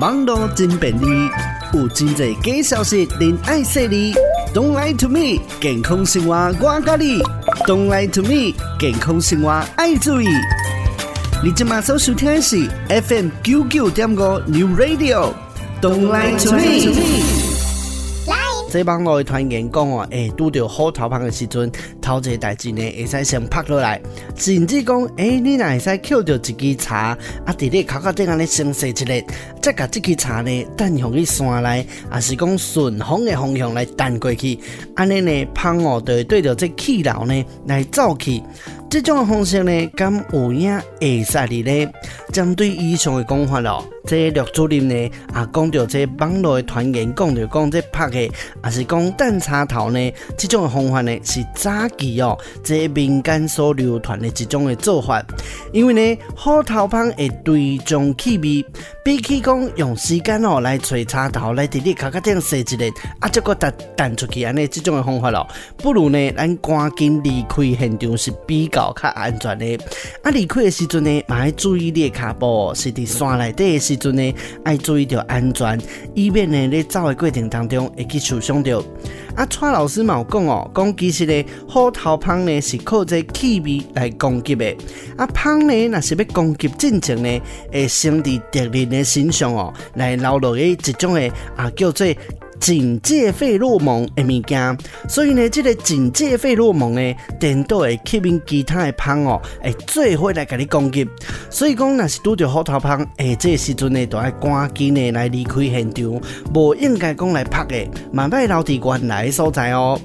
网络真便利，有真侪假消息，您爱说哩。Don't lie to me，健康生活我教你。Don't lie to me，健康生活爱注意。你今马上收听的是 FM 九九点五 New Radio。Don't lie to me。这帮老的团员讲哦，哎，拄到好头芳的时阵，头一个代志呢，会使先拍落来，甚至讲，哎，你若会使捡到一支茶，啊，伫你口壳顶安尼先洗一下，再甲这支茶呢，等向去山内，也是讲顺风的方向来弹过去，安尼呢，芳哦，就会对着这气流呢来走去。这种方式呢，敢有影会使哩咧？针对以上的讲法咯，这陆主任呢，啊，讲到这网络的传言，讲着讲这拍的，也是讲等插头呢，这种的方法呢，是早记哦，这民间所流传的一种的做法。因为呢，好头芳会对中气味，比起讲用时间哦来吹插头来直直卡卡这样设置的，啊，这个弹弹出去安尼，这种的方法咯，不如呢，咱赶紧离开现场是比较。较安全的，啊，离开的时阵呢，嘛要注意你的骹步，是伫山内底的时阵呢，爱注意着安全，以免呢，你走的过程当中会去受伤着。啊，蔡老师嘛有讲哦，讲其实呢，虎头蜂呢是靠这气味来攻击的，啊，蜂呢若是要攻击进前呢，会先伫敌人的身上哦，来留落去一种的啊叫做。警戒费洛蒙的物件，所以呢，这个警戒费洛蒙呢，颠倒会吸引其他的蜂哦，会做伙来甲你攻击。所以讲，若是拄着虎头蜂，诶，这个时阵呢，都要赶紧的来离开现场，无应该讲来拍的，慢慢留伫原来的所在哦。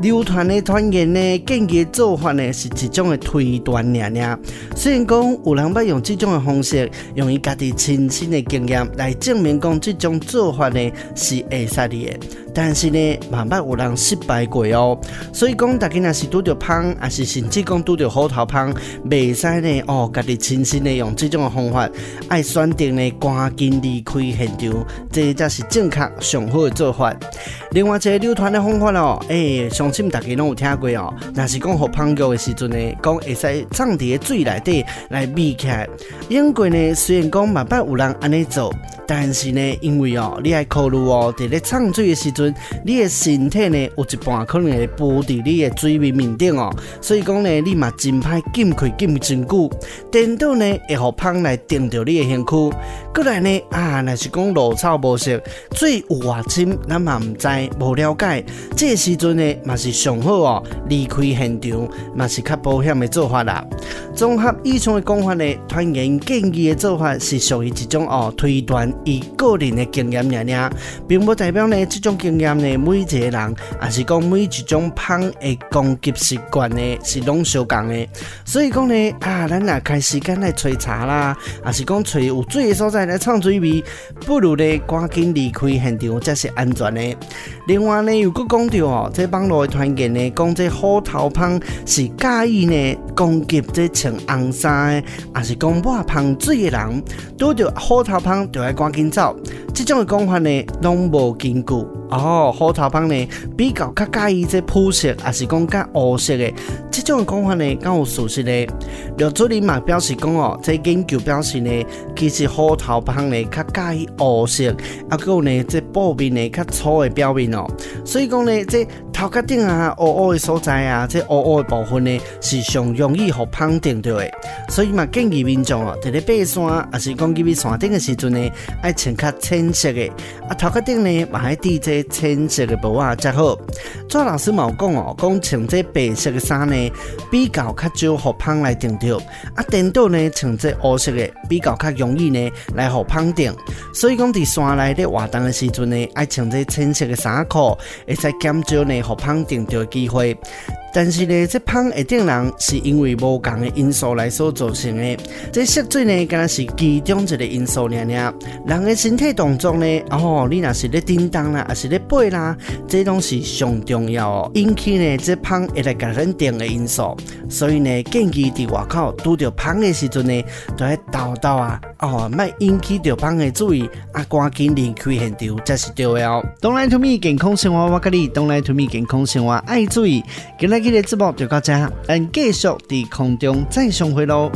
流传的传言呢，建议做法呢，是一种的推断尔尔。虽然讲有人要用这种的方式，用伊家己亲身的经验来证明讲这种做法呢是会使的。但是呢，慢慢有人失败过哦。所以讲，大家若是拄着胖，还是甚至讲拄着虎头蜂，袂使呢哦，家己亲身的用这种的方法，爱选定呢赶紧离开现场，这才是正确上好的做法。另外一个流传的方法哦，诶、欸，相信大家拢有听过哦。若是讲互蜂叫的时阵呢，讲会使藏伫个水内底来密起来。英国呢，虽然讲慢慢有人安尼做，但是呢，因为哦，你爱考虑哦，伫咧藏水的时阵，你的身体呢有一半可能会浮伫你的水面面顶哦。所以讲呢，你嘛真歹进去进真久，颠倒呢会互蜂来叮到你的身躯。过来呢，啊，若是讲落草无色，水有偌深，咱嘛毋知。无了解，这时阵呢，嘛是上好哦，离开现场，嘛是较保险的做法啦。综合以上的讲法呢，团员建议的做法是属于一种哦推断以个人的经验而已，并不代表呢这种经验呢每一个人，也是讲每一种蜂的攻击习惯呢是拢相共的。所以讲呢，啊，咱若开时间来吹茶啦，也是讲吹有水的所在来创水味，不如呢赶紧离开现场才是安全的。另外呢，又搁讲到哦，这网络传言呢，讲这虎头蜂是介意呢攻击这穿红衫的，还是讲抹香水的人，拄着虎头蜂就要赶紧走。这种的讲法呢，拢无根据。哦，虎头蜂呢比较较介意这肤色，还是讲较乌色的？这种的讲法呢，较有属实的？刘主任嘛表示讲哦，这研究表示呢，其实虎头蜂呢较介意乌色，啊，还有呢这布面呢较粗的表面哦。所以讲呢，这头壳顶啊，乌乌的所在啊，这乌乌的部分呢，是上容易互蜂叮到的。所以嘛，建议民众哦，在咧爬山，还是讲去山顶的时阵呢，爱穿较浅色的，啊，头壳顶呢，嘛爱戴这浅色的帽啊，才好。赵老师冇讲哦，讲穿这白色的衫呢，比较较少互蜂来顶到，啊，颠倒呢，穿这乌色的，比较较容易呢，来互蜂叮。所以讲，伫山内咧活动的时阵呢，爱穿这浅色的衫裤，会使减少呢互蜂叮到机会。但是呢，这蜂会叮人是因为无共的因素来所造成的。这色水呢，敢若是其中一个因素尔尔。人的身体动作呢，哦，你若是咧叮当啦，还是咧背啦，这都是上重要哦，引起呢这蜂会来甲咱定的因素。所以呢，建议伫外口拄着蜂的时阵呢，都要叨叨啊，哦，卖引起着蜂的注意，啊，赶紧离开现场才是对的哦。Don't lie to me，健康生活我跟你，Don't lie to me，健康生活爱注意，今日的节目就到这，咱继续在空中再相会喽。